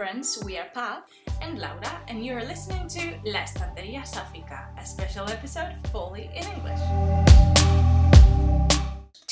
friends, we are Pat and Laura, and you are listening to La Estantería Sáfica, a special episode fully in English.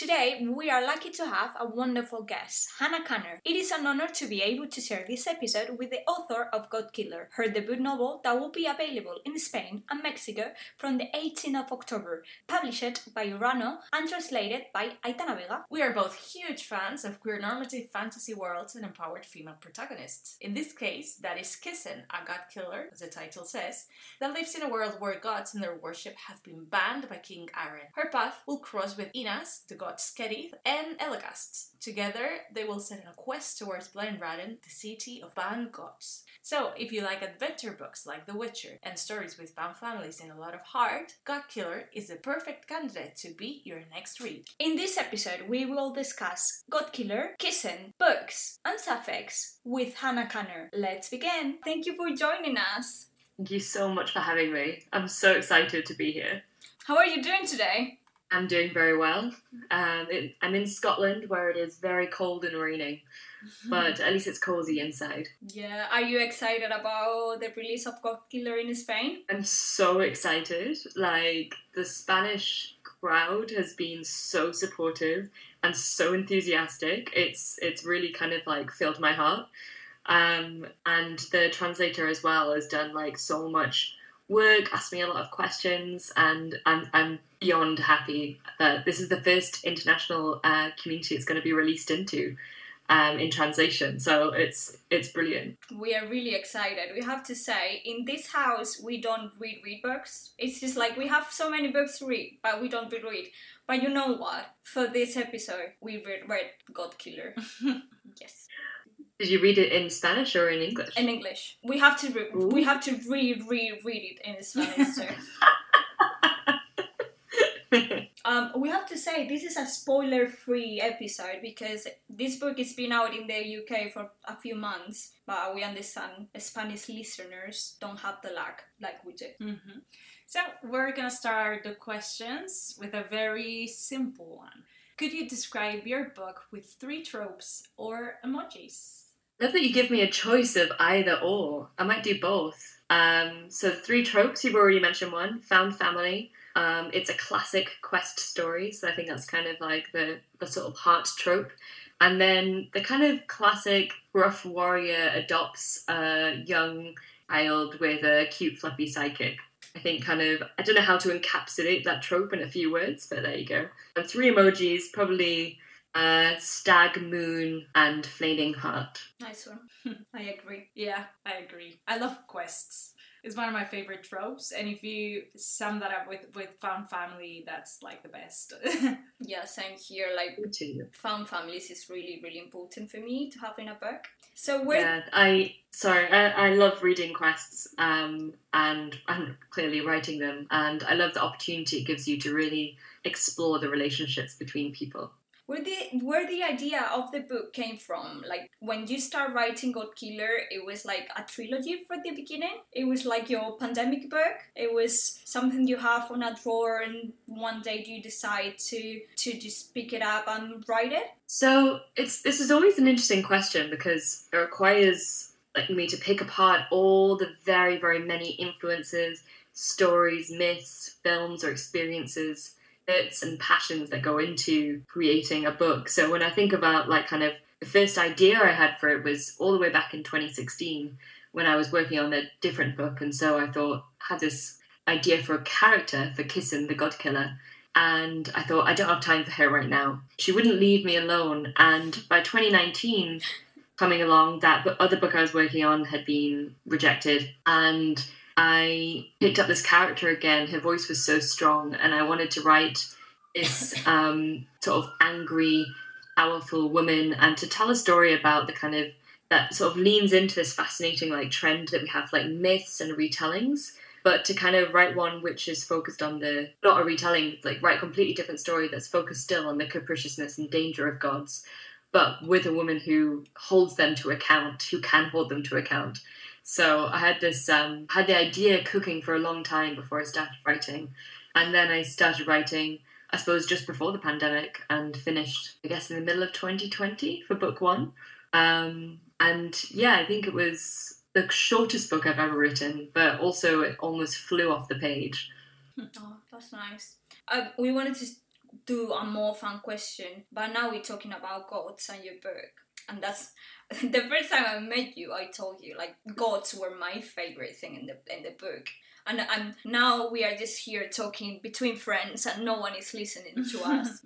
Today, we are lucky to have a wonderful guest, Hannah Kaner. It is an honor to be able to share this episode with the author of God Killer, her debut novel that will be available in Spain and Mexico from the 18th of October, published by Urano and translated by Aitana Vega. We are both huge fans of queer normative fantasy worlds and empowered female protagonists. In this case, that is Kissen, a god killer, as the title says, that lives in a world where gods and their worship have been banned by King Arren. Her path will cross with Innas, the god gods Skedith and Elogast. Together, they will set on a quest towards Blenraden, the city of banned gods. So, if you like adventure books like The Witcher and stories with bound families and a lot of heart, God Killer is the perfect candidate to be your next read. In this episode, we will discuss God Killer, Kissen, books, and sapphics with Hannah Kaner. Let's begin. Thank you for joining us. Thank you so much for having me. I'm so excited to be here. How are you doing today? I'm doing very well. Um, it, I'm in Scotland where it is very cold and raining, but at least it's cozy inside. Yeah, are you excited about the release of God Killer in Spain? I'm so excited. Like, the Spanish crowd has been so supportive and so enthusiastic. It's it's really kind of like filled my heart. Um, and the translator as well has done like so much work, asked me a lot of questions, and I'm, I'm beyond happy that this is the first international uh, community it's going to be released into. Um, in translation, so it's it's brilliant. We are really excited. We have to say, in this house, we don't read read books. It's just like we have so many books to read, but we don't read read. But you know what? For this episode, we read, read God Killer. yes. Did you read it in Spanish or in English? In English. We have to re- we have to read read read it in Spanish. um, we have to say this is a spoiler-free episode because this book has been out in the UK for a few months, but we understand Spanish listeners don't have the luck like we do. Mm-hmm. So we're gonna start the questions with a very simple one. Could you describe your book with three tropes or emojis? love that you give me a choice of either or. I might do both. Um, so three tropes. You've already mentioned one. Found family. Um, it's a classic quest story, so I think that's kind of like the the sort of heart trope. And then the kind of classic rough warrior adopts a young child with a cute fluffy sidekick. I think kind of I don't know how to encapsulate that trope in a few words, but there you go. And three emojis, probably uh, stag, moon, and flaming heart. Nice one. I agree. Yeah, I agree. I love quests. It's one of my favorite tropes, and if you sum that up with with found family, that's like the best. yeah, same here. Like found families is really really important for me to have in a book. So where? Yeah, I sorry, I, I love reading quests, um, and and clearly writing them, and I love the opportunity it gives you to really explore the relationships between people where the where the idea of the book came from. Like when you start writing god killer it was like a trilogy for the beginning. It was like your pandemic book. It was something you have on a drawer and one day you decide to to just pick it up and write it. So it's this is always an interesting question because it requires like me to pick apart all the very very many influences stories myths films or experiences and passions that go into creating a book. So when I think about like kind of the first idea I had for it was all the way back in 2016 when I was working on a different book, and so I thought I had this idea for a character for Kissen the God Killer. And I thought, I don't have time for her right now. She wouldn't leave me alone. And by 2019, coming along, that the other book I was working on had been rejected. And I picked up this character again. Her voice was so strong, and I wanted to write this um, sort of angry, powerful woman and to tell a story about the kind of that sort of leans into this fascinating like trend that we have like myths and retellings but to kind of write one which is focused on the not a retelling like write a completely different story that's focused still on the capriciousness and danger of gods but with a woman who holds them to account who can hold them to account so I had this um, had the idea cooking for a long time before I started writing, and then I started writing. I suppose just before the pandemic and finished, I guess, in the middle of 2020 for book one. Um, and yeah, I think it was the shortest book I've ever written, but also it almost flew off the page. Oh, that's nice. Um, we wanted to do a more fun question, but now we're talking about gods and your book, and that's the first time I met you. I told you like gods were my favorite thing in the in the book, and and now we are just here talking between friends, and no one is listening to us.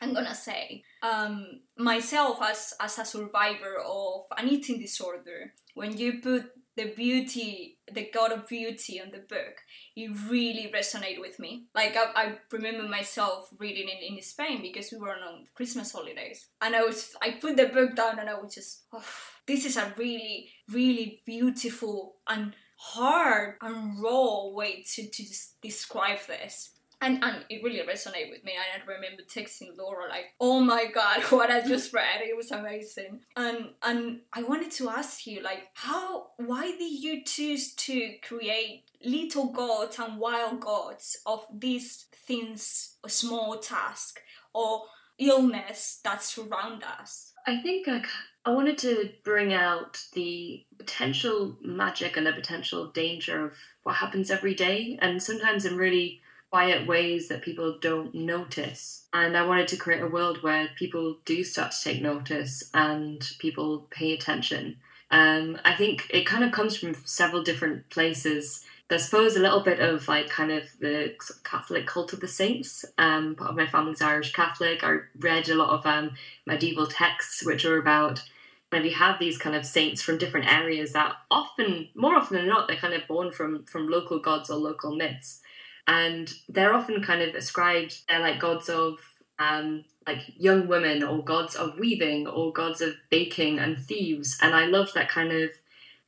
I'm gonna say um, myself as as a survivor of an eating disorder. When you put the beauty, the god of beauty on the book, it really resonated with me. Like I, I remember myself reading it in Spain because we were on Christmas holidays, and I was I put the book down and I was just, oh, this is a really really beautiful and hard and raw way to to describe this and and it really resonated with me. I remember texting Laura like, "Oh my god, what I just read! It was amazing." And and I wanted to ask you like, how why did you choose to create little gods and wild gods of these things, a small task or illness that surround us? I think like I wanted to bring out the potential magic and the potential danger of what happens every day, and sometimes I'm really quiet ways that people don't notice. And I wanted to create a world where people do start to take notice and people pay attention. Um, I think it kind of comes from several different places. I suppose a little bit of like kind of the Catholic cult of the saints. Um, part of my family's Irish Catholic. I read a lot of um, medieval texts which are about and we have these kind of saints from different areas that often, more often than not, they're kind of born from from local gods or local myths and they're often kind of ascribed they're like gods of um, like young women or gods of weaving or gods of baking and thieves. And i love that kind of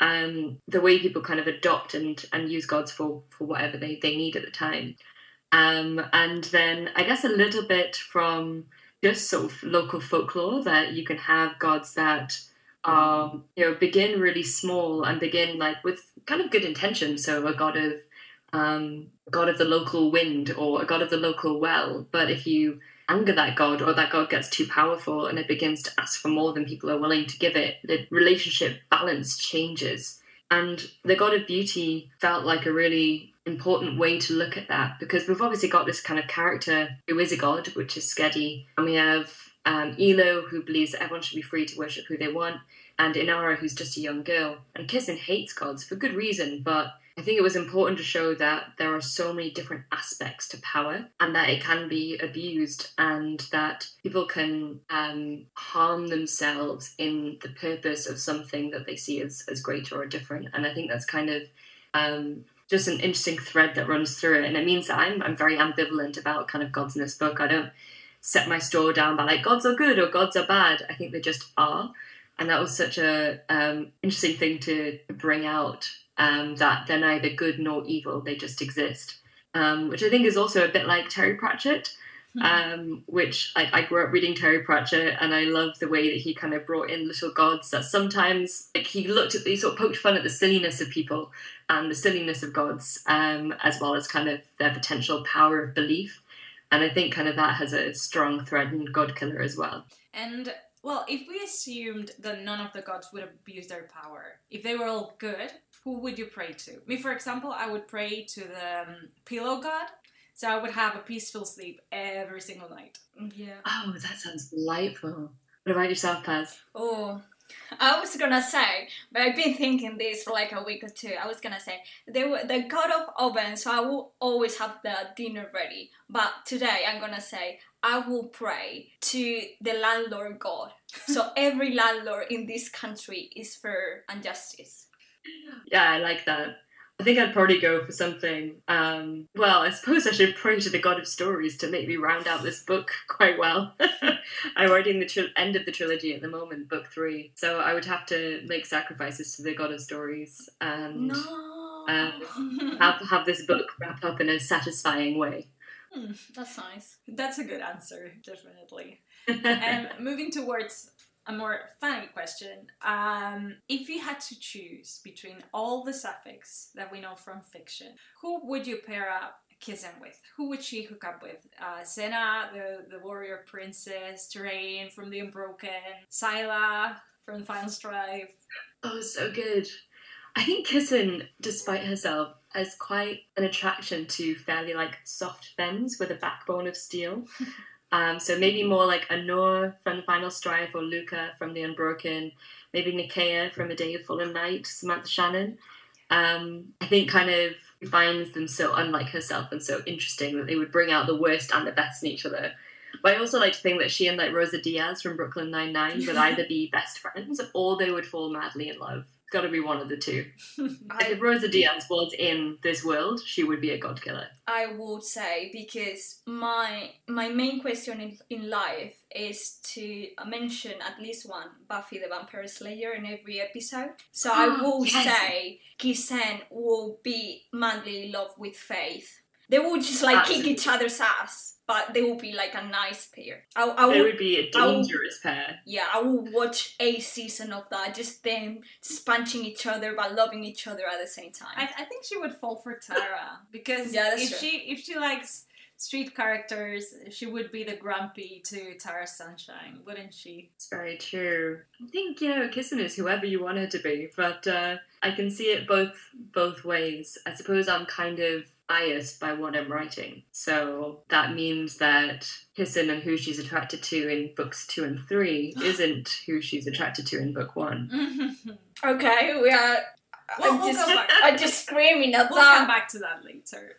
um, the way people kind of adopt and and use gods for for whatever they, they need at the time. Um, and then i guess a little bit from just sort of local folklore that you can have gods that um, you know begin really small and begin like with kind of good intention so a god of um, god of the local wind or a god of the local well. But if you anger that god or that god gets too powerful and it begins to ask for more than people are willing to give it, the relationship balance changes. And the god of beauty felt like a really important way to look at that because we've obviously got this kind of character who is a god, which is Skedi, and we have um, Elo, who believes that everyone should be free to worship who they want, and Inara, who's just a young girl. And Kissen hates gods for good reason, but I think it was important to show that there are so many different aspects to power and that it can be abused and that people can um, harm themselves in the purpose of something that they see as, as greater or different. And I think that's kind of um, just an interesting thread that runs through it. And it means that I'm, I'm very ambivalent about kind of gods in this book. I don't set my store down by like gods are good or gods are bad. I think they just are. And that was such a um, interesting thing to bring out um, that they're neither good nor evil, they just exist. Um, which I think is also a bit like Terry Pratchett, hmm. um, which like I grew up reading Terry Pratchett, and I love the way that he kind of brought in little gods that sometimes like he looked at, he sort of poked fun at the silliness of people and the silliness of gods, um, as well as kind of their potential power of belief. And I think kind of that has a strong thread in Godkiller as well. And well, if we assumed that none of the gods would abuse their power, if they were all good, who would you pray to? Me, for example, I would pray to the um, pillow god. So I would have a peaceful sleep every single night. Yeah. Oh, that sounds delightful. What about yourself, Paz? Oh, I was gonna say, but I've been thinking this for like a week or two. I was gonna say they were the god of oven, so I will always have the dinner ready. But today I'm gonna say I will pray to the landlord god. so every landlord in this country is fair and justice yeah, I like that. I think I'd probably go for something. Um, well, I suppose I should pray to the God of Stories to maybe round out this book quite well. I'm writing the tri- end of the trilogy at the moment, book three, so I would have to make sacrifices to the God of Stories and no. uh, have have this book wrap up in a satisfying way. Hmm, that's nice. That's a good answer, definitely. and moving towards a more funny question. Um, if you had to choose between all the sapphics that we know from fiction, who would you pair up Kissen with? Who would she hook up with? Uh, the, the warrior princess, Touraine from The Unbroken, Sylah from the Final Strife. Oh, so good. I think Kissen, despite herself, has quite an attraction to fairly like soft femmes with a backbone of steel. um, so maybe more like Anoor from the Final Strife or Luca from the Unbroken, maybe Nikeya from A Day of Fallen Night, Samantha Shannon. Um, I think kind of finds them so unlike herself and so interesting that they would bring out the worst and the best in each other. But I also like to think that she and like Rosa Diaz from Brooklyn Nine Nine would either be best friends or they would fall madly in love. Got to be one of the two. Like, if Rosa Diaz was in this world, she would be a god killer. I would say because my my main question in, in life is to mention at least one Buffy the Vampire Slayer in every episode. So I will Yes. say Kissen will be madly in love with Faith. They will just like kick each other's ass, but they will be like a nice pair. I, I They will, would be a I will- dangerous pair. yeah, I will watch a season of that, just them just punching each other but loving each other at the same time. I, I think she would fall for Tara because Yeah, that's if true. she if she likes street characters, she would be the grumpy to Tara Sunshine, wouldn't she? It's very true. I think you know, Kissen is whoever you want her to be, but uh, I can see it both both ways. I suppose I'm kind of biased by what I'm writing, so that means that Kissen and who she's attracted to in books two and three isn't who she's attracted to in book one. okay, we are. We'll- I'm we'll just, go back. I'm just screaming at we'll that. come back to that later.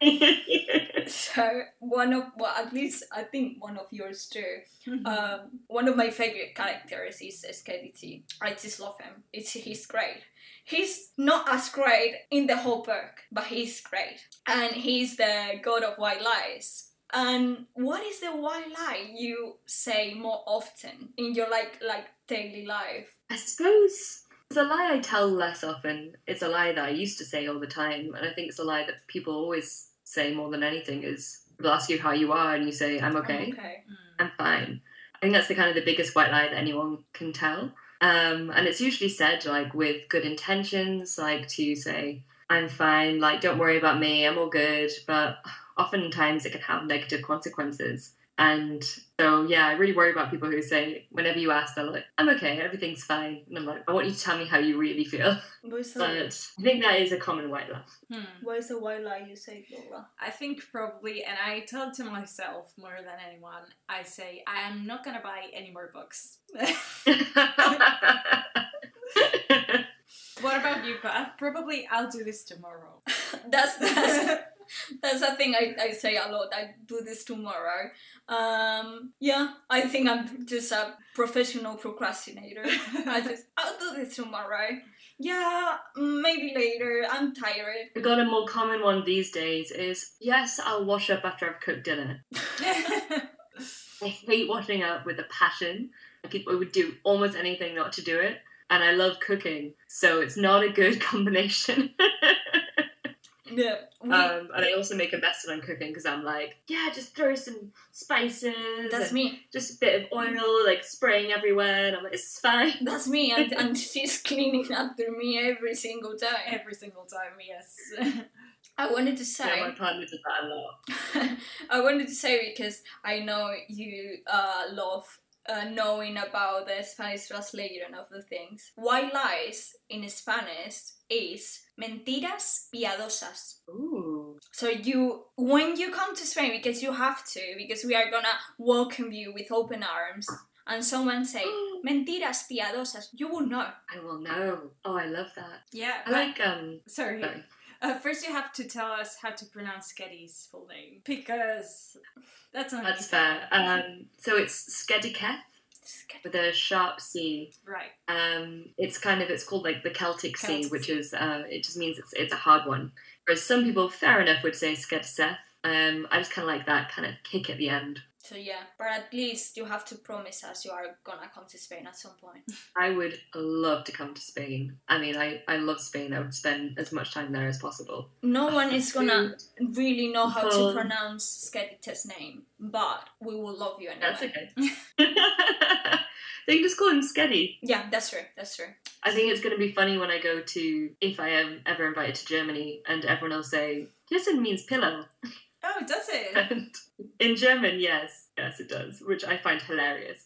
So one of well, at least I think one of yours too. Um, one of my favorite characters is Skeleton. I just love him. It's he's great. He's not as great in the whole book, but he's great, and he's the god of white lies. And what is the white lie you say more often in your like like daily life? I suppose it's a lie I tell less often. It's a lie that I used to say all the time, and I think it's a lie that people always say more than anything is people ask you how you are and you say I'm okay. I'm okay. Hmm. I'm fine. I think that's the kind of the biggest white lie that anyone can tell. Um, and it's usually said like with good intentions, like to say, I'm fine, like don't worry about me, I'm all good. But oftentimes it can have negative consequences. And so yeah, I really worry about people who say whenever you ask, they're like, I'm okay, everything's fine. And I'm like, I want you to tell me how you really feel. What is But I think that is a common white lie. Hmm. what is the white lie you say, Laura? I think probably, and I tell it to myself more than anyone, I say, I am not gonna buy any more books. what about you, Pat? Probably I'll do this tomorrow. that's that's that's a thing I, I say a lot. I do this tomorrow. Um, yeah, I think I'm just a professional procrastinator. I just I'll do this tomorrow. Yeah, maybe later. I'm tired. I got a more common one these days is yes, I'll wash up after I've cooked dinner. I hate washing up with a passion. People would do almost anything not to do it. And I love cooking, so it's not a good combination. Yeah, we, um, and I also make a mess when I'm cooking because I'm like, yeah, just throw some spices. that's me. Just a bit of oil, like spraying everywhere, and I'm like, is fine. That's me, and, and she's cleaning after me every single time. Every single time, yes. I wanted to say. Yeah, my partner does that a lot. I wanted to say because I know you uh, love uh, knowing about the Spanish translation of the things. White lies in Spanish is mentiras piadosas. Ooh. So you, when you come to Spain, because you have to, because we are gonna welcome you with open arms, and someone say mentiras piadosas, you will know. I will know. Oh, I love that. yeah. I like um. Sorry. Sorry. Uh, first, you have to tell us how to pronounce Skedi's full name because that's not That's fair. Um, so it's Skediceth with a sharp C. Right. Um, it's kind of it's called like the Celtic C, which is uh, it just means it's it's a hard one. Whereas some people, fair enough, would say Skediseth. Um, I just kind of like that kind of kick at the end. So yeah, but at least you have to promise us you are gonna come to Spain at some point. I would love to come to Spain. I mean, I, I love Spain. I would spend as much time there as possible. No one is gonna Food, really know how to pronounce Skedita's name, but we will love you anyway. That's okay. they can just call him Skedi. Yeah, that's true. That's true. I think it's going to be funny when I go to, if I am ever invited to Germany, and everyone will say, Kissen means pillow. Oh, does it? And in German, yes, yes, it does, which I find hilarious.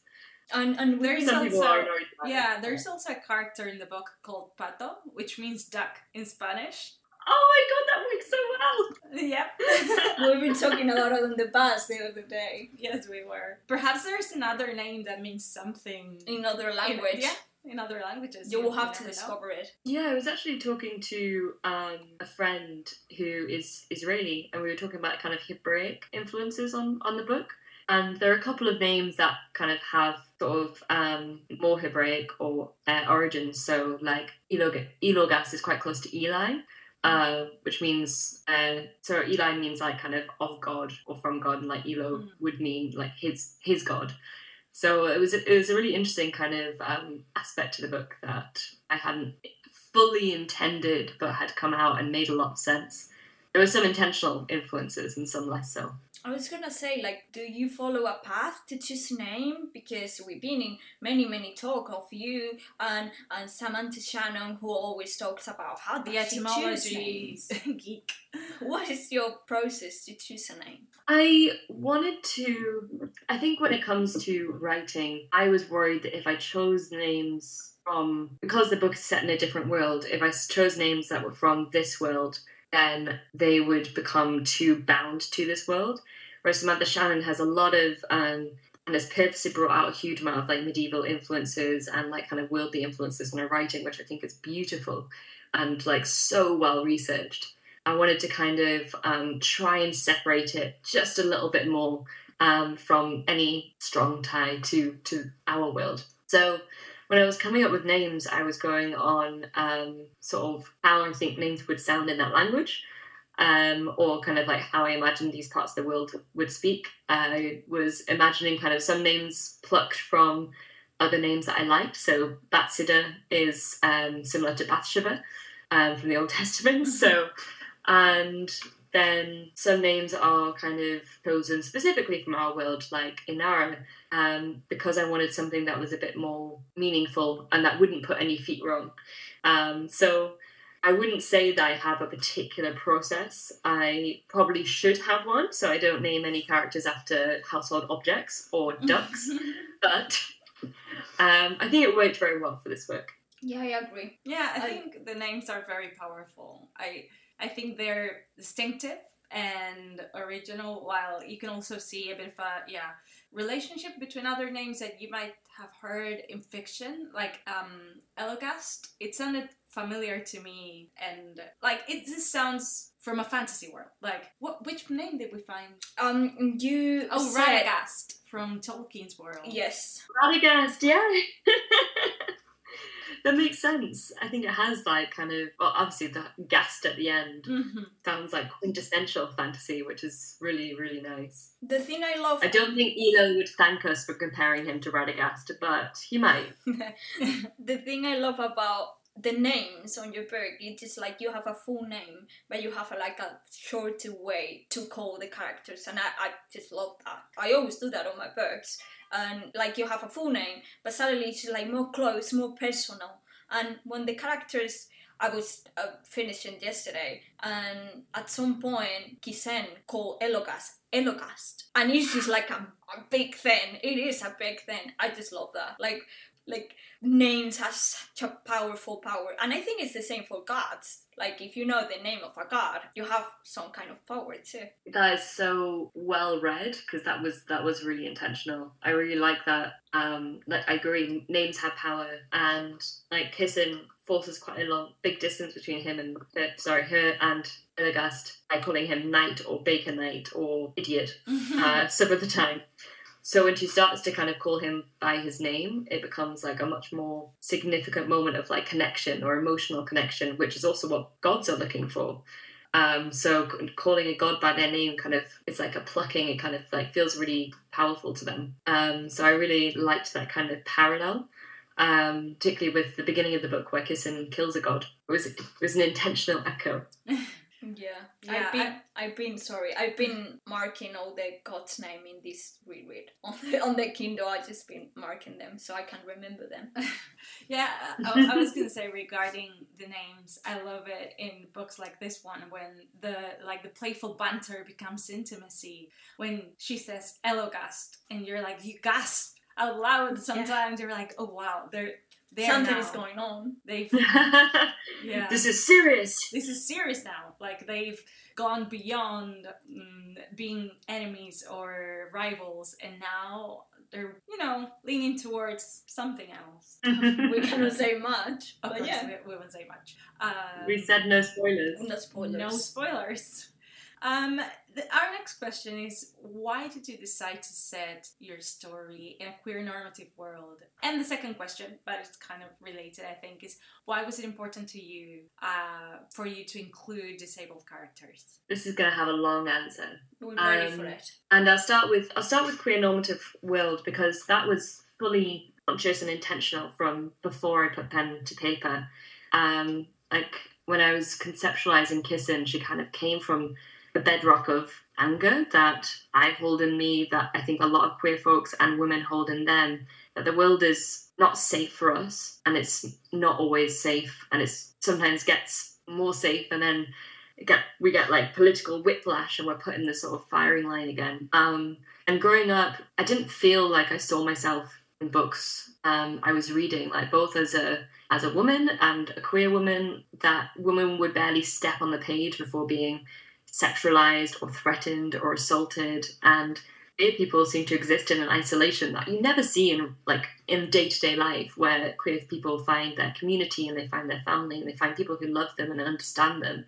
And and There's Some also-. Yeah, there's also a character in the book called Pato, which means duck in Spanish. Oh my god, that works so well. Yep. we've been talking a lot on the bus the other day yes, we were. Perhaps there's another name that means something in other in- language. yeah, in other languages. You will have to never know. discover it. Yeah, I was actually talking to um, a friend who is Israeli, and we were talking about kind of Hebraic influences on, on the book. And there are a couple of names that kind of have sort of um, more Hebraic or uh, origins. So, like Elog- Elogas is quite close to Eli, uh, which means uh, so Eli means like kind of of God or from God, and like Elo Mm. would mean like his his God. So it was it was a really interesting kind of um, aspect to the book that I hadn't fully intended, but had come out and made a lot of sense. There were some intentional influences and some less so. I was gonna say, like, do you follow a path to choose a name? Because we've been in many, many talk of you and and Samantha Shannon, who always talks about how The choose etymology names. geek. What is your process to choose a name? I wanted to. I think when it comes to writing, I was worried that if I chose names from. Because the book is set in a different world, if I chose names that were from this world, then they would become too bound to this world. Whereas Samantha Shannon has a lot of. Um, and has purposely brought out a huge amount of like medieval influences and like kind of worldly influences in her writing, which I think is beautiful and like so well researched. I wanted to kind of um, try and separate it just a little bit more um, from any strong tie to to our world. So when I was coming up with names, I was going on um, sort of how I think names would sound in that language, um, or kind of like how I imagined these parts of the world would speak. I was imagining kind of some names plucked from other names that I liked. So Bathsheba is um, similar to Bathsheba um, from the Old Testament. So and then some names are kind of chosen specifically from our world, like Inara, um, because I wanted something that was a bit more meaningful and that wouldn't put any feet wrong. Um, so I wouldn't say that I have a particular process. I probably should have one, so I don't name any characters after household objects or ducks, but um, I think it worked very well for this book. Yeah, I agree. Yeah, I I- think the names are very powerful. I I think they're distinctive and original while you can also see a bit of a yeah relationship between other names that you might have heard in fiction like um Elogast it sounded familiar to me and like it just sounds from a fantasy world like what which name did we find Um, you oh said- Radagast from Tolkien's world Yes. Radagast, yeah. that makes sense. I think it has like kind of well, obviously the guest at the end Mhm. sounds like quintessential fantasy, which is really really nice. The thing I love. I don't think Elo would thank us for comparing him to Radagast, but he might. the thing I love about the names on your book, it is just like you have a full name, but you have a, like a shorter way to call the characters, and I, I just love that. I always do that on my books, and like you have a full name, but suddenly it's like more close, more personal. And when the characters, I was uh, finishing yesterday, and at some point, Kissen called Elogast Elogast, and it's just like a, a big thing. It is a big thing. I just love that. Like like names have such a powerful power and i think it's the same for gods like if you know the name of a god you have some kind of power too That is so well read because that was that was really intentional. I really like that. Um, like I agree, names have power, and like Kissen forces quite a long big distance between him and uh, sorry her and Elogast by calling him knight or baker knight or idiot uh, some of the time. So when she starts to kind of call him by his name, it becomes like a much more significant moment of like connection or emotional connection, which is also what gods are looking for. Um, so calling a god by their name kind of it's like a plucking. It kind of like feels really powerful to them. Um, so I really liked that kind of parallel, um, particularly with the beginning of the book where Kissen kills a god. It was it was an intentional echo. yeah, Yeah, i've been I, have been sorry i've been marking all the god's name in this reread on the, on the kindle i just been marking them so i can remember them Yeah, I, I was gonna say regarding the names, I love it in books like this one when the like the playful banter becomes intimacy. When she says Elogast, and you're like you gasp out loud sometimes you're like oh wow they're there Something now. is going on. they've yeah This is serious. this is serious now like they've gone beyond mm, being enemies or rivals and now they're you know leaning towards something else We cannot say much, of but course yeah, we, we won't say much um, we said no spoilers. no spoilers. no spoilers. Um, the, our next question is why did you decide to set your story in a queer normative world? And the second question, but it's kind of related, I think, is why was it important to you uh, for you to include disabled characters? This is going to have a long answer. We're ready Um, for it. And I'll start with I'll start with queer normative world because that was fully conscious and intentional from before I put pen to paper. Um, like when I was conceptualizing Kissen, she kind of came from the bedrock of anger that I hold in me, that I think a lot of queer folks and women hold in them. That the world is not safe for us, and it's not always safe, and it sometimes gets more safe, and then get we get like political whiplash and we're put in this sort of firing line again. Um, and growing up, I didn't feel like I saw myself in books um, I was reading, like both as a as a woman and a queer woman. That women would barely step on the page before being sexualized or threatened or assaulted, and queer people seem to exist in an isolation that you never see in like in day to day life, where queer people find their community and they find their family and they find people who love them and understand them.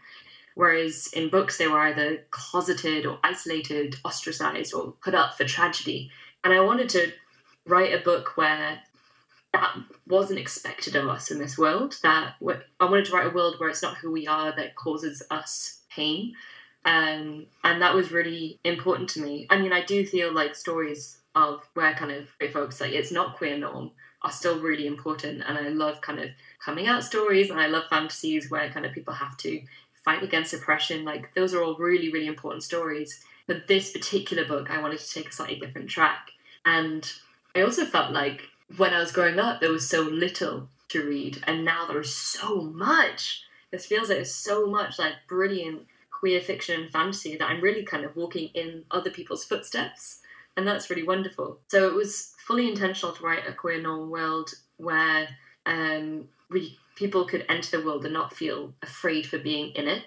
Whereas in books, they were either closeted or isolated, ostracized, or put up for tragedy. And I wanted to write a book where that wasn't expected of us in this world. That I wanted to write a world where it's not who we are that causes us pain. Um, and that was really important to me. I mean, I do feel like stories of where kind of queer folks like it's not queer norm are still really important. And I love kind of coming out stories and I love fantasies where kind of people have to fight against oppression. Like those are all really, really important stories. But this particular book, I wanted to take a slightly different track. And I also felt like when I was growing up, there was so little to read, and now there's so much. This feels like there's so much like brilliant queer fiction and fantasy that I'm really kind of walking in other people's footsteps, and that's really wonderful. So it was fully intentional to write a queer norm world where um, really people could enter the world and not feel afraid for being in it.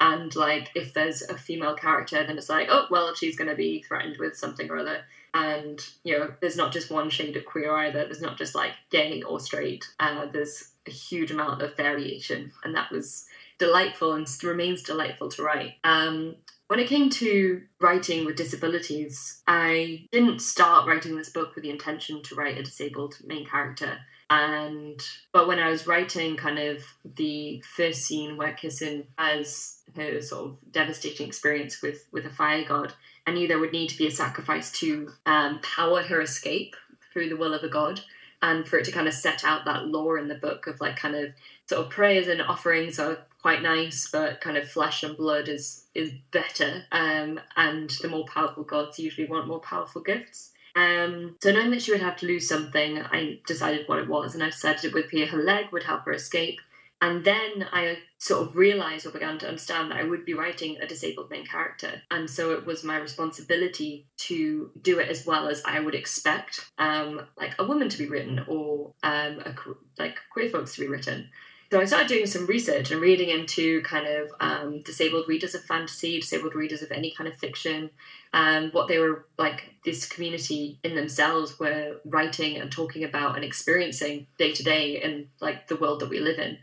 And like, if there's a female character, then it's like, oh well, she's going to be threatened with something or other. And you know, there's not just one shade of queer either. There's not just like gay or straight. Uh, there's a huge amount of variation, and that was delightful and remains delightful to write. Um, when it came to writing with disabilities, I didn't start writing this book with the intention to write a disabled main character. And but when I was writing kind of the first scene where Kissen has her sort of devastating experience with with a fire god, I knew there would need to be a sacrifice to um, power her escape through the will of a god, and for it to kind of set out that lore in the book of like kind of sort of prayers and offerings are quite nice, but kind of flesh and blood is is better. Um, and the more powerful gods usually want more powerful gifts. Um, so knowing that she would have to lose something, I decided what it was, and I decided it would be her leg would help her escape. And then I sort of realised or began to understand that I would be writing a disabled main character, and so it was my responsibility to do it as well as I would expect, um, like a woman to be written or um, a, like queer folks to be written. So I started doing some research and reading into kind of um, disabled readers of fantasy, disabled readers of any kind of fiction, um, what they were like, this community in themselves were writing and talking about and experiencing day to day in like the world that we live in.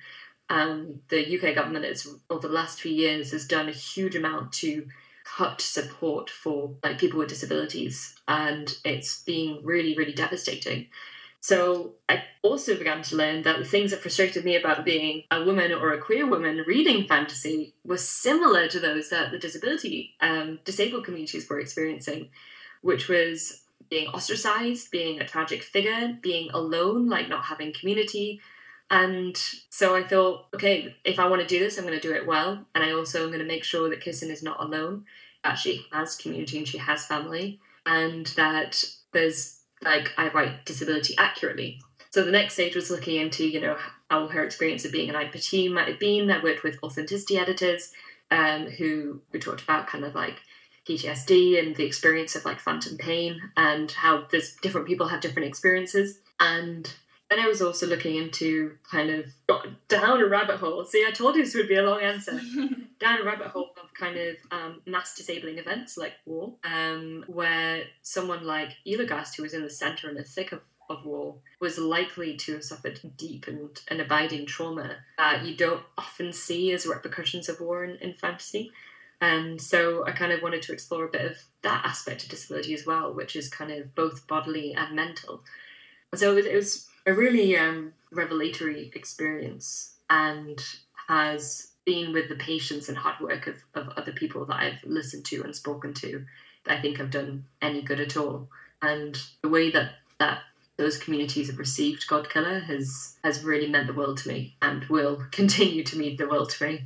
Um, the UK government has, over the last few years, has done a huge amount to cut support for like people with disabilities, and it's being really, really devastating. So I also began to learn that the things that frustrated me about being a woman or a queer woman reading fantasy were similar to those that the disability, um, disabled communities were experiencing, which was being ostracized, being a tragic figure, being alone, like not having community. And so I thought, okay, if I want to do this, I'm going to do it well. And I also am going to make sure that Kissen is not alone, that she has community and she has family, and that there's like I write disability accurately. So the next stage was looking into, you know, how her experience of being an amputee might have been. I worked with authenticity editors um, who we talked about kind of like PTSD and the experience of like phantom pain and how there's different people have different experiences. And then I was also looking into kind of got down a rabbit hole. See, I told you this would be a long answer. down a rabbit hole of kind of um, mass disabling events like war, um, where someone like Elogast, who was in the center and the thick of, of war, was likely to have suffered deep and, and abiding trauma that you don't often see as repercussions of war in, in fantasy. And so I kind of wanted to explore a bit of that aspect of disability as well, which is kind of both bodily and mental. So it was, it was a really um, revelatory experience and has been with the patience and hard work of, of other people that I've listened to and spoken to that I think have done any good at all. And the way that, that those communities have received God Killer has has really meant the world to me and will continue to mean the world to me.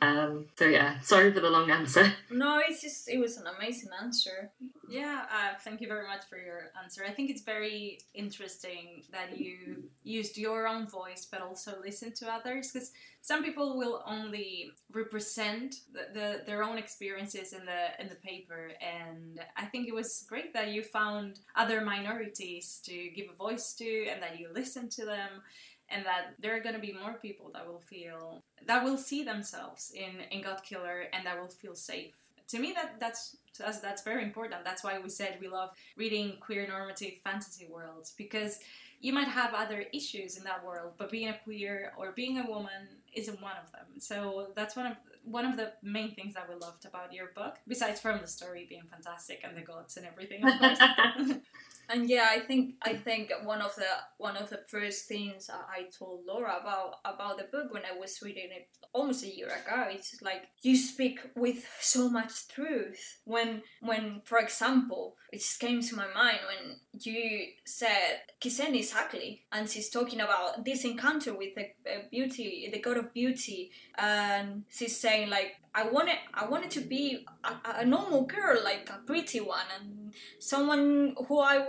Um, so yeah, sorry for the long answer. No, it's just it was an amazing answer. Yeah, uh, thank you very much for your answer. I think it's very interesting that you used your own voice, but also listen to others, because some people will only represent the, the, their own experiences in the in the paper, and I think it was great that you found other minorities to give a voice to, and that you listened to them and that there are going to be more people that will feel that will see themselves in in God Killer and that will feel safe. To me, that that's to us that's very important. That's why we said we love reading queer normative fantasy worlds because you might have other issues in that world, but being a queer or being a woman isn't one of them. So that's one of one of the main things that we loved about your book, besides from the story being fantastic and the gods and everything. and yeah, I think I think one of the one of the first things I told Laura about about the book when I was reading it almost a year ago, it's like you speak with so much truth. When when for example, it just came to my mind when you said Kissen is ugly and she's talking about this encounter with the uh, beauty, the god of beauty, and she's saying like I wanted I wanted to be a, a normal girl, like a pretty one, and someone who I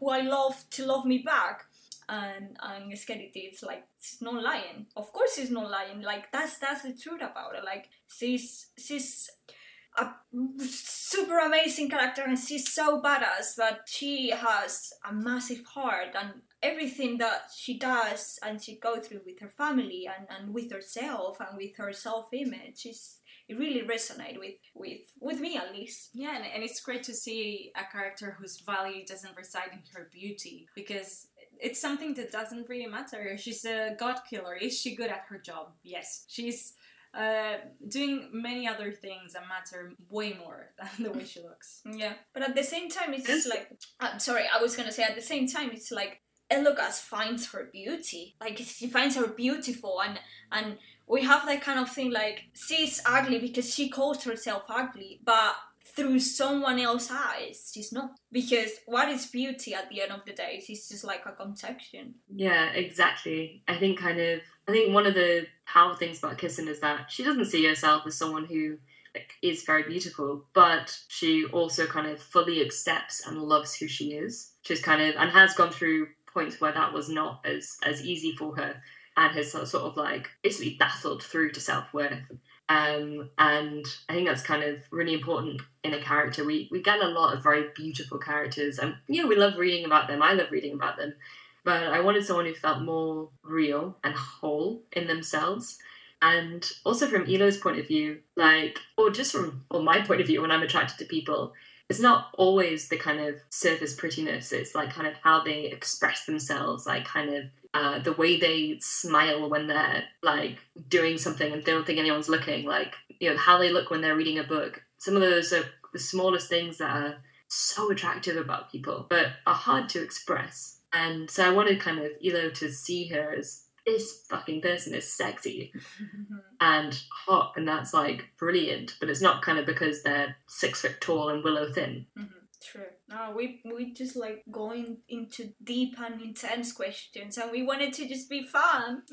who I love to love me back. And and Skeleton, it's like she's not lying. Of course, she's not lying. Like that's that's the truth about it. Like she's she's a super amazing character and she's so badass but she has a massive heart and everything that she does and she go through with her family and, and with herself and with her self-image is it really resonate with with with me at least. Yeah and, and it's great to see a character whose value doesn't reside in her beauty because it's something that doesn't really matter. She's a god killer. Is she good at her job? Yes. She's uh, doing many other things that matter way more than the way she looks. Yeah, but at the same time, it's just like I'm sorry, I was gonna say at the same time, it's like Elogast finds her beauty. Like she finds her beautiful, and and we have that kind of thing. Like she's ugly because she calls herself ugly, but through someone else's eyes, she's not. Because what is beauty at the end of the day? It's just like a conception. Yeah, exactly. I think kind of I think one of the powerful things about Kissen is that she doesn't see herself as someone who like, is very beautiful, but she also kind of fully accepts and loves who she is. She's kind of and has gone through points where that was not as as easy for her, and has sort of like basically battled through to self worth. Um, and I think that's kind of really important in a character. We we get a lot of very beautiful characters, and you know we love reading about them. I love reading about them, but I wanted someone who felt more real and whole in themselves. And also from Elo's point of view, like, or just from or my point of view, when I'm attracted to people, it's not always the kind of surface prettiness. It's like kind of how they express themselves, like kind of uh, the way they smile when they're like doing something and they don't think anyone's looking, like you know how they look when they're reading a book. Some of those are the smallest things that are so attractive about people, but are hard to express. And so I wanted kind of Elo to see her as this fucking person is sexy and hot, and that's like brilliant. But it's not kind of because they're six foot tall and willow thin. Mm-hmm. True. No, we we just like going into deep and intense questions, and we wanted to just be fun.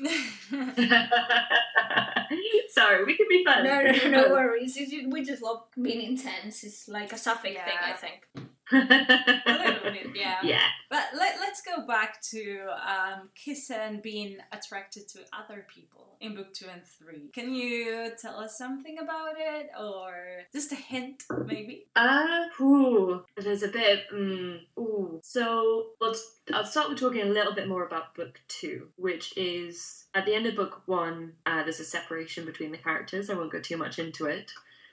Sorry, we can be fun. No, no, no, no worries. we just love being intense. It's like a sapphic Yeah. thing, I think. A little bit, yeah. yeah. But let, let's go back to um, Kissen being attracted to other people in book two and three. Can you tell us something about it, or just a hint, maybe? Uh, ooh, there's a bit. Mm, ooh. So, let's. I'll start with talking a little bit more about book two, which is at the end of book one. Uh, there's a separation between the characters. I won't go too much into it.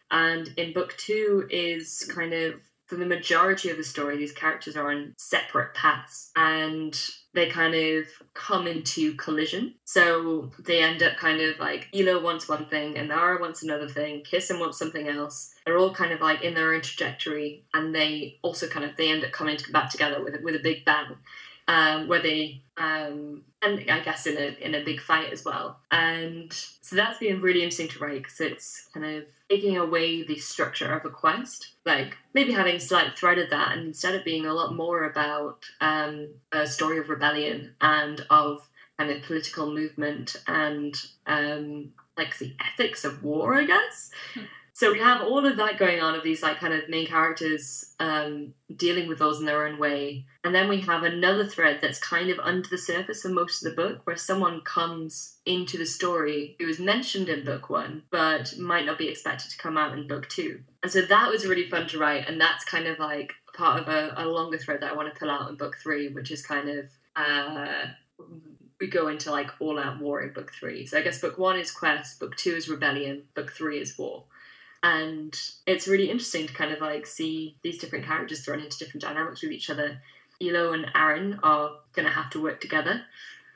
And in book two is kind of for the majority of the story, these characters are on separate paths and they kind of come into collision. So they end up kind of like Elo wants one thing and Nara wants another thing, Kissen wants something else. They're all kind of like in their own trajectory and they also kind of they end up coming back together with with a big bang. Um, where they um, and I guess in a in a big fight as well, and so that's been really interesting to write because it's kind of taking away the structure of a quest, like maybe having a slight thread of that, and instead of being a lot more about um, a story of rebellion and of kind of political movement and um, like the ethics of war, I guess. So we have all of that going on of these like kind of main characters um, dealing with those in their own way, and then we have another thread that's kind of under the surface of most of the book, where someone comes into the story who was mentioned in book one, but might not be expected to come out in book two. And so that was really fun to write, and that's kind of like part of a, a longer thread that I want to pull out in book three, which is kind of. Uh, we go into like all out war in book three. So I guess book one is quest, book two is rebellion, book three is war and it's really interesting to kind of like see these different characters thrown into different dynamics with each other. Elo and Arren are going to have to work together,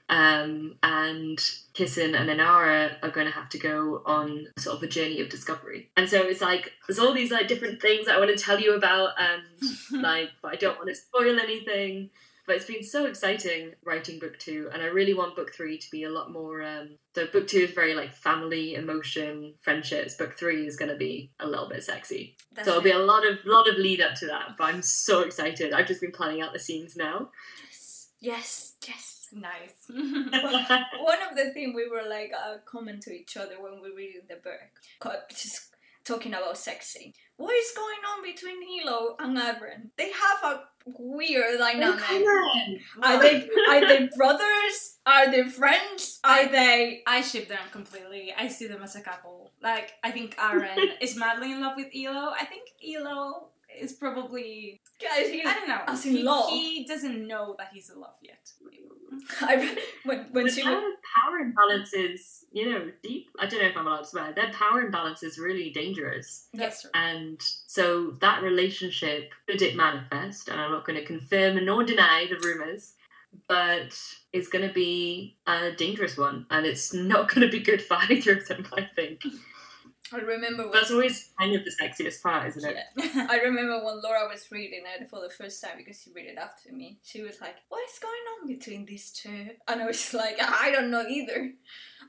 um, and Kissen and Inara are going to have to go on sort of a journey of discovery. And so it's like there's all these like different things I want to tell you about, and like but I don't want to spoil anything. But it's been so exciting writing book two, and I really want book three to be a lot more. Um, so book two is very like family, emotion, friendships. Book three is going to be a little bit sexy. That's so it'll it. be a lot of lot of lead up to that. But I'm so excited. I've just been planning out the scenes now. Yes, yes. yes. Nice. One of the things we were like uh, comment to each other when we were reading the book, just talking about sexy. What is going on between Elo and Arren? They have a weird dynamic. Are they are they brothers? Are they friends? Are they? I ship them completely. I see them as a couple. Like, I think Arren is madly in love with Elo. I think Elo is probably. He, I don't know. As in he, love. he doesn't know that he's in love yet. I, when when But she their was, power imbalance is, you know, deep. I don't know if I'm allowed to swear. Their power imbalance is really dangerous. That's true. And so that relationship, could it manifest? And I'm not going to confirm nor deny the rumours, but it's going to be a dangerous one. And it's not going to be good for either of them, I think. I remember when That's always kind of the sexiest part, isn't it? Yeah. I remember when Laura was reading it for the first time because she read it after me. She was like, "What is going on between these two? And I was like, "I don't know either.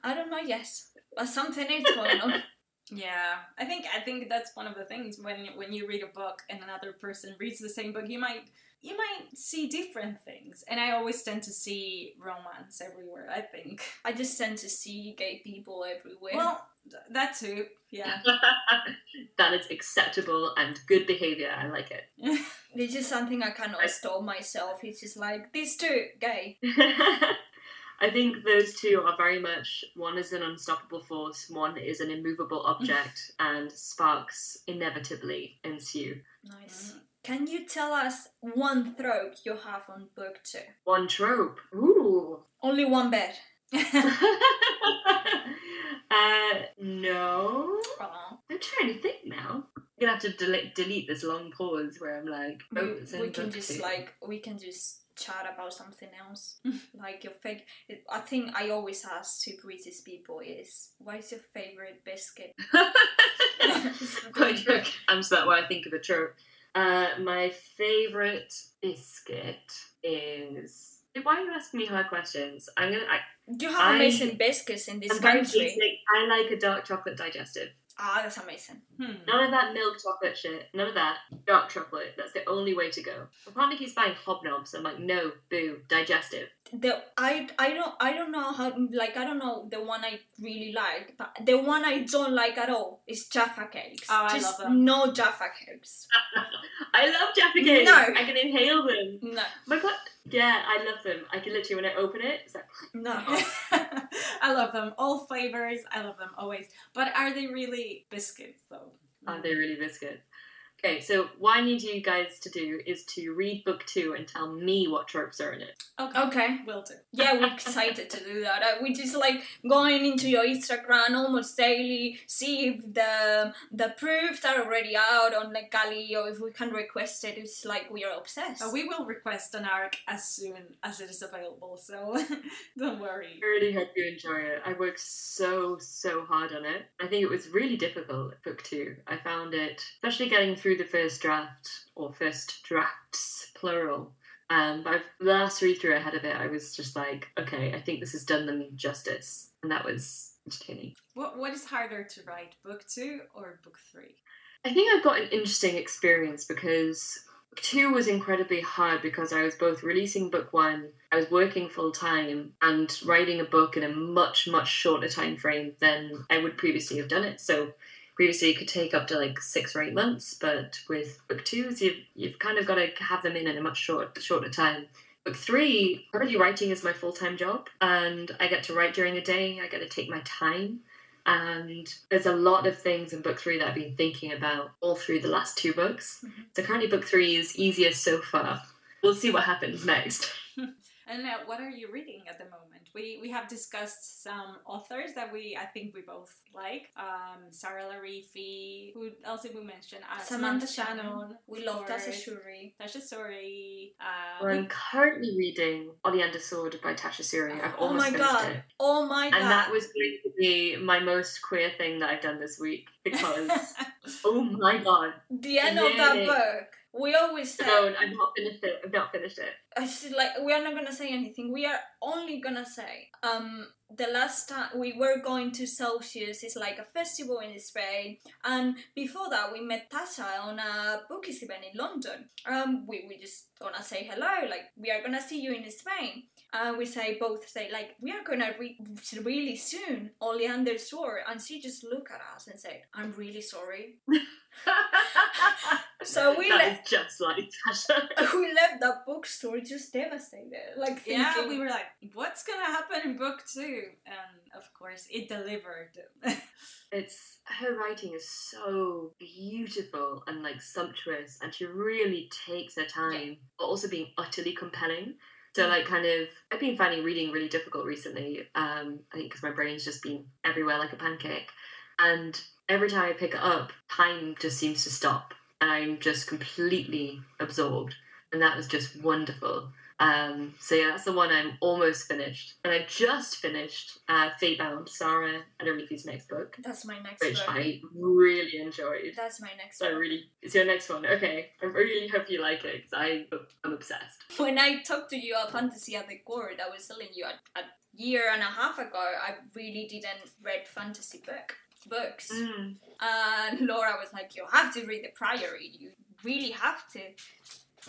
I don't know. Yes, but something is going on." Yeah, I think I think that's one of the things when when you read a book and another person reads the same book, you might you might see different things, and I always tend to see romance everywhere. I think. I just tend to see gay people everywhere. Well, th- that too. Yeah. that is acceptable and good behaviour. I like it. it's just something I cannot stop myself. It's just like these two gay. I think those two are very much one is an unstoppable force, one is an immovable object, and sparks inevitably ensue. Nice. Can you tell us one trope you have on book two? One trope. Ooh. Only one bed. uh, no. I'm trying to think now. I'm gonna have to delete delete this long pause where I'm like, we, we can just like we can just chat about something else like your fake i think i always ask to british people is what is your favorite biscuit Quite sure. Answer that when I think of a trope. Uh, my favourite biscuit is. Why are you asking me hard questions? I'm gonna. I, you have I- amazing biscuits in this country basic. I like a dark chocolate digestive. Ah, that's amazing. Hmm. None of that milk chocolate shit. None of that. Dark chocolate. That's the only way to go. My partner keeps buying hobnobs. I'm like, no, boo, digestive. The I I don't I don't know how like I don't know the one I really like, but the one I don't like at all is Jaffa cakes. Oh, I Just love them. No Jaffa cakes. I love Jaffa cakes. No. I can inhale them. No, My god. Yeah, I love them. I can literally, when I open it, it's like, no. I love them. All flavors. I love them always. But are they really biscuits though? are they really biscuits? Okay, so what I need you guys to do is to read book two and tell me what tropes are in it. Okay. Okay. Will do. Yeah, we're excited to do that. Uh, we just like going into your Instagram almost daily, see if the the proofs are already out on like Gali or if we can request it. It's like we are obsessed. Uh, we will request an arc as soon as it is available, so don't worry. I really hope you enjoy it. I worked so, so hard on it. I think it was really difficult, book two. I found it, especially getting through the first draft, or first drafts, plural. Um, but the last read through I had of it, I was just like, okay, I think this has done them justice. And that was entertaining. What what is harder to write, book two or book three? I think I've got an interesting experience because book two was incredibly hard because I was both releasing book one, I was working full time, and writing a book in a much, much shorter time frame than I would previously have done it. So previously it could take up to like six or eight months, but with book twos you've you've kind of got to have them in in a much short shorter time. Book three, already writing is my full time job, and I get to write during the day. I get to take my time, and there's a lot of things in book three that I've been thinking about all through the last two books. Mm-hmm. So currently, book three is easiest so far. We'll see what happens next. And uh, what are you reading at the moment? We we have discussed some authors that we I think we both like. Um, Saara El-Arifi. Who else did we mention? Uh, Samantha, Shannon. We love Tasha course. Suri. Tasha Suri. Uh, I'm currently reading Oleander Sword by Tasha Suri. I've Oh almost my god. it. Oh my god. And that was going to be my most queer thing that I've done this week because, oh my god. the end of that book. We always say No, I've not finished it. I've not finished it. it's like we are not gonna say anything. We are only gonna say um the last time we were going to Celsius is like a festival in Spain, and before that we met Tasha on a bookies event in London. Um, we we just gonna say hello, like we are gonna see you in Spain. And we say both say like we are gonna read really soon Oleander Sword, and she just look at us and say, "I'm really sorry." So we That let is just like Tasha. we left that bookstore just devastated, like thinking, yeah, we were like, what's gonna happen in book two? And of course, it delivered. It's her writing is so beautiful and like sumptuous, and she really takes her time, but also being utterly compelling. So like kind of, I've been finding reading really difficult recently. Um, I think because my brain's just been everywhere like a pancake, and every time I pick it up, time just seems to stop, and I'm just completely absorbed, and that was just wonderful. Um, so yeah, that's the one I'm almost finished, and I just finished uh, Faebound, Sarah and Arifi's next book that's my next which book. I really enjoyed. That's my next So I really, it's your next one. Okay, I really hope you like it because I I'm obsessed. When I talked to you about fantasy at the court, I was telling you a, a year and a half ago, I really didn't read fantasy book books. Mm. And Laura was like, "You have to read the Priory. You really have to."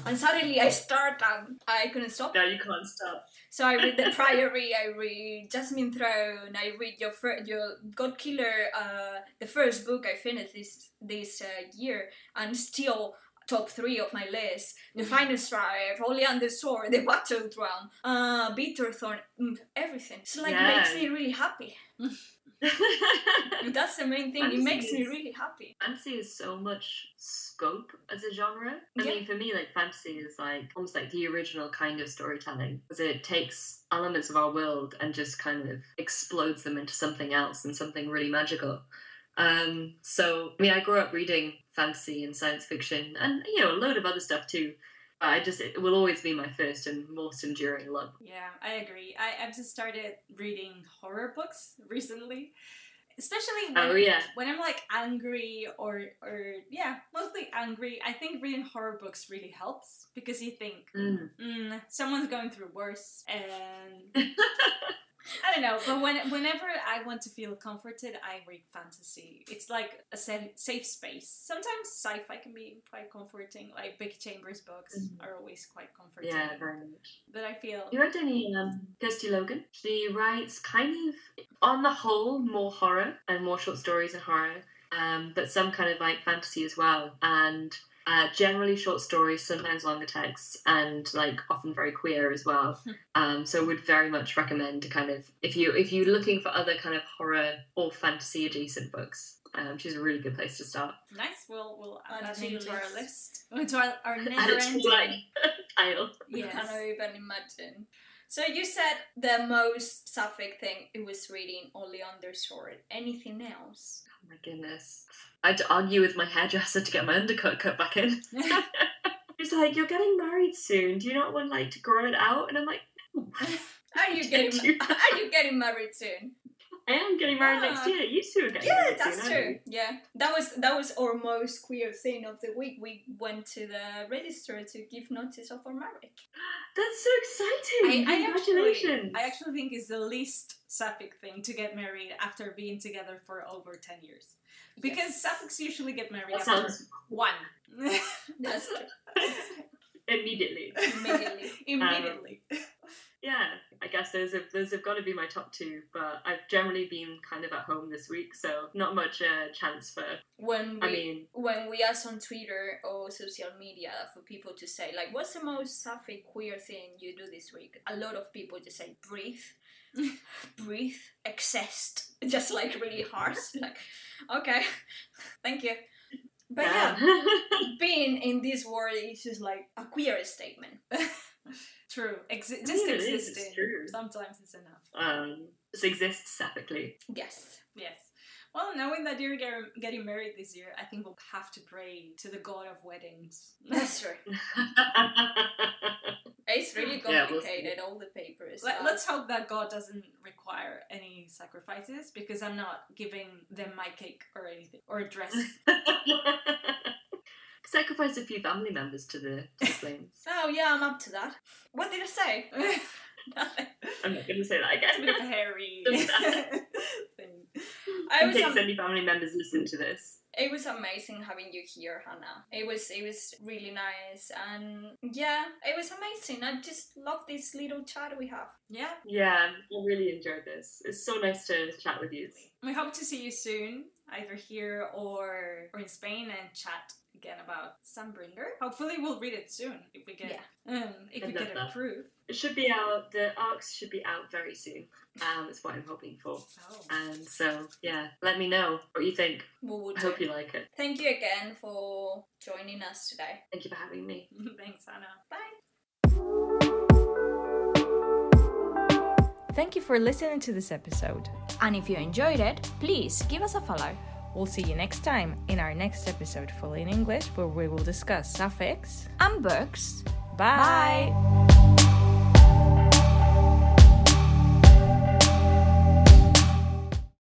And suddenly I start and I couldn't stop. Now you can't stop. So I read the Priory. I read Jasmine Throne. I read your your Godkiller. Uh, the first book I finished this this uh, year, and still top three of my list. The Final Strife, Oleander Sword, The Battle Drum, uh, Bitterthorn, mm, everything. It's like Yeah. makes me really happy. That's the main thing. It Fantasy makes me really happy. fantasy has so much scope as a genre. I Yeah. mean, for me, like fantasy is like almost like the original kind of storytelling because it takes elements of our world and just kind of explodes them into something else and something really magical. Um, so, I mean, I grew up reading fantasy and science fiction and you know a load of other stuff too. But I just it will always be my first and most enduring love. Yeah, I agree. I, I've just started reading horror books recently. Especially when, Oh yeah, when I'm like angry or or yeah, mostly angry. I think reading horror books really helps because you think, Mm. mm, someone's going through worse and I don't know, but when whenever I want to feel comforted, I read fantasy. It's like a safe space. Sometimes sci-fi can be quite comforting. Like Becky Chambers books Mhm. are always quite comforting. Yeah, very much. But I feel You read any um, Kirsty Logan? She writes kind of, on the whole, more horror and more short stories and horror, um, but some kind of like fantasy as well. And uh, generally short stories, sometimes longer texts, and like often very queer as well. um, so would very much recommend to kind of if you if you're looking for other kind of horror or fantasy adjacent books. Um, she's a really good place to start. nice. We'll we'll add Add that to our list. list. Into our, our And never it's ending. like pile. I Yes. cannot even imagine. So you said the most sapphic thing it was reading Oleander Sword. Anything else? Oh my goodness. I had to argue with my hairdresser to get my undercut cut back in. He's like, "You're getting married soon. Do you not want like to grow it out?" And I'm like, "No, Are you getting you. Are you getting married soon? I am getting married Ah. next year. You two are getting Yeah, married that's soon, true. Yeah, that was that was our most queer thing of the week. We went to the register to give notice of our marriage. That's so exciting! I, I Congratulations! actually, I actually think it's the least sapphic thing to get married after being together for over 10 years. Because sapphics usually get married that after sounds one. That's immediately. immediately. Immediately. Yeah, I guess those have those have got to be my top two. But I've generally been kind of at home this week, so not much uh, chance for. When we I mean, when we ask on Twitter or social media for people to say like, "What's the most sapphic queer thing you do this week?" A lot of people just say, "Breathe." Breathe exist just like really harsh like okay thank you but yeah being in this world is just like a queer statement True. Exi- I just it is, it's existing. true. Sometimes it's enough. um, this exists epically. yes Yes. Well, knowing that you're getting married this year, I think we'll have to pray to the god of weddings. that's true it's really Yeah, we'll complicated all the papers Let, uh, let's hope that God doesn't require any sacrifices because I'm not giving them my cake or anything or a dress. Sacrifice a few family members to the, to flames. oh yeah i'm up to that what did i say Nothing. I'm not going to say that it's a bit of a hairy thing. I In was case am- any family members listen to this. It was amazing having you here hannah. It was it was really nice. And yeah it was amazing. I just love this little chat we have. Yeah, Yeah, I really enjoyed this. It's so nice to chat with you. we hope to see you soon, either here or or in Spain, and chat again about Sunbringer. Hopefully, we'll read it soon if we get um, if I'd we get it that. approved. It should be out, the arcs should be out very soon. Um, is what I'm hoping for. Oh, And so, yeah, let me know what you think. we will I do. hope you like it. thank you again for joining us today Thank you for having me. thanks, Anna. bye Thank you for listening to this episode. and if you enjoyed it please give us a follow We'll see you next time in our next episode, fully in English, where we will discuss sapphics. and books Bye. bye.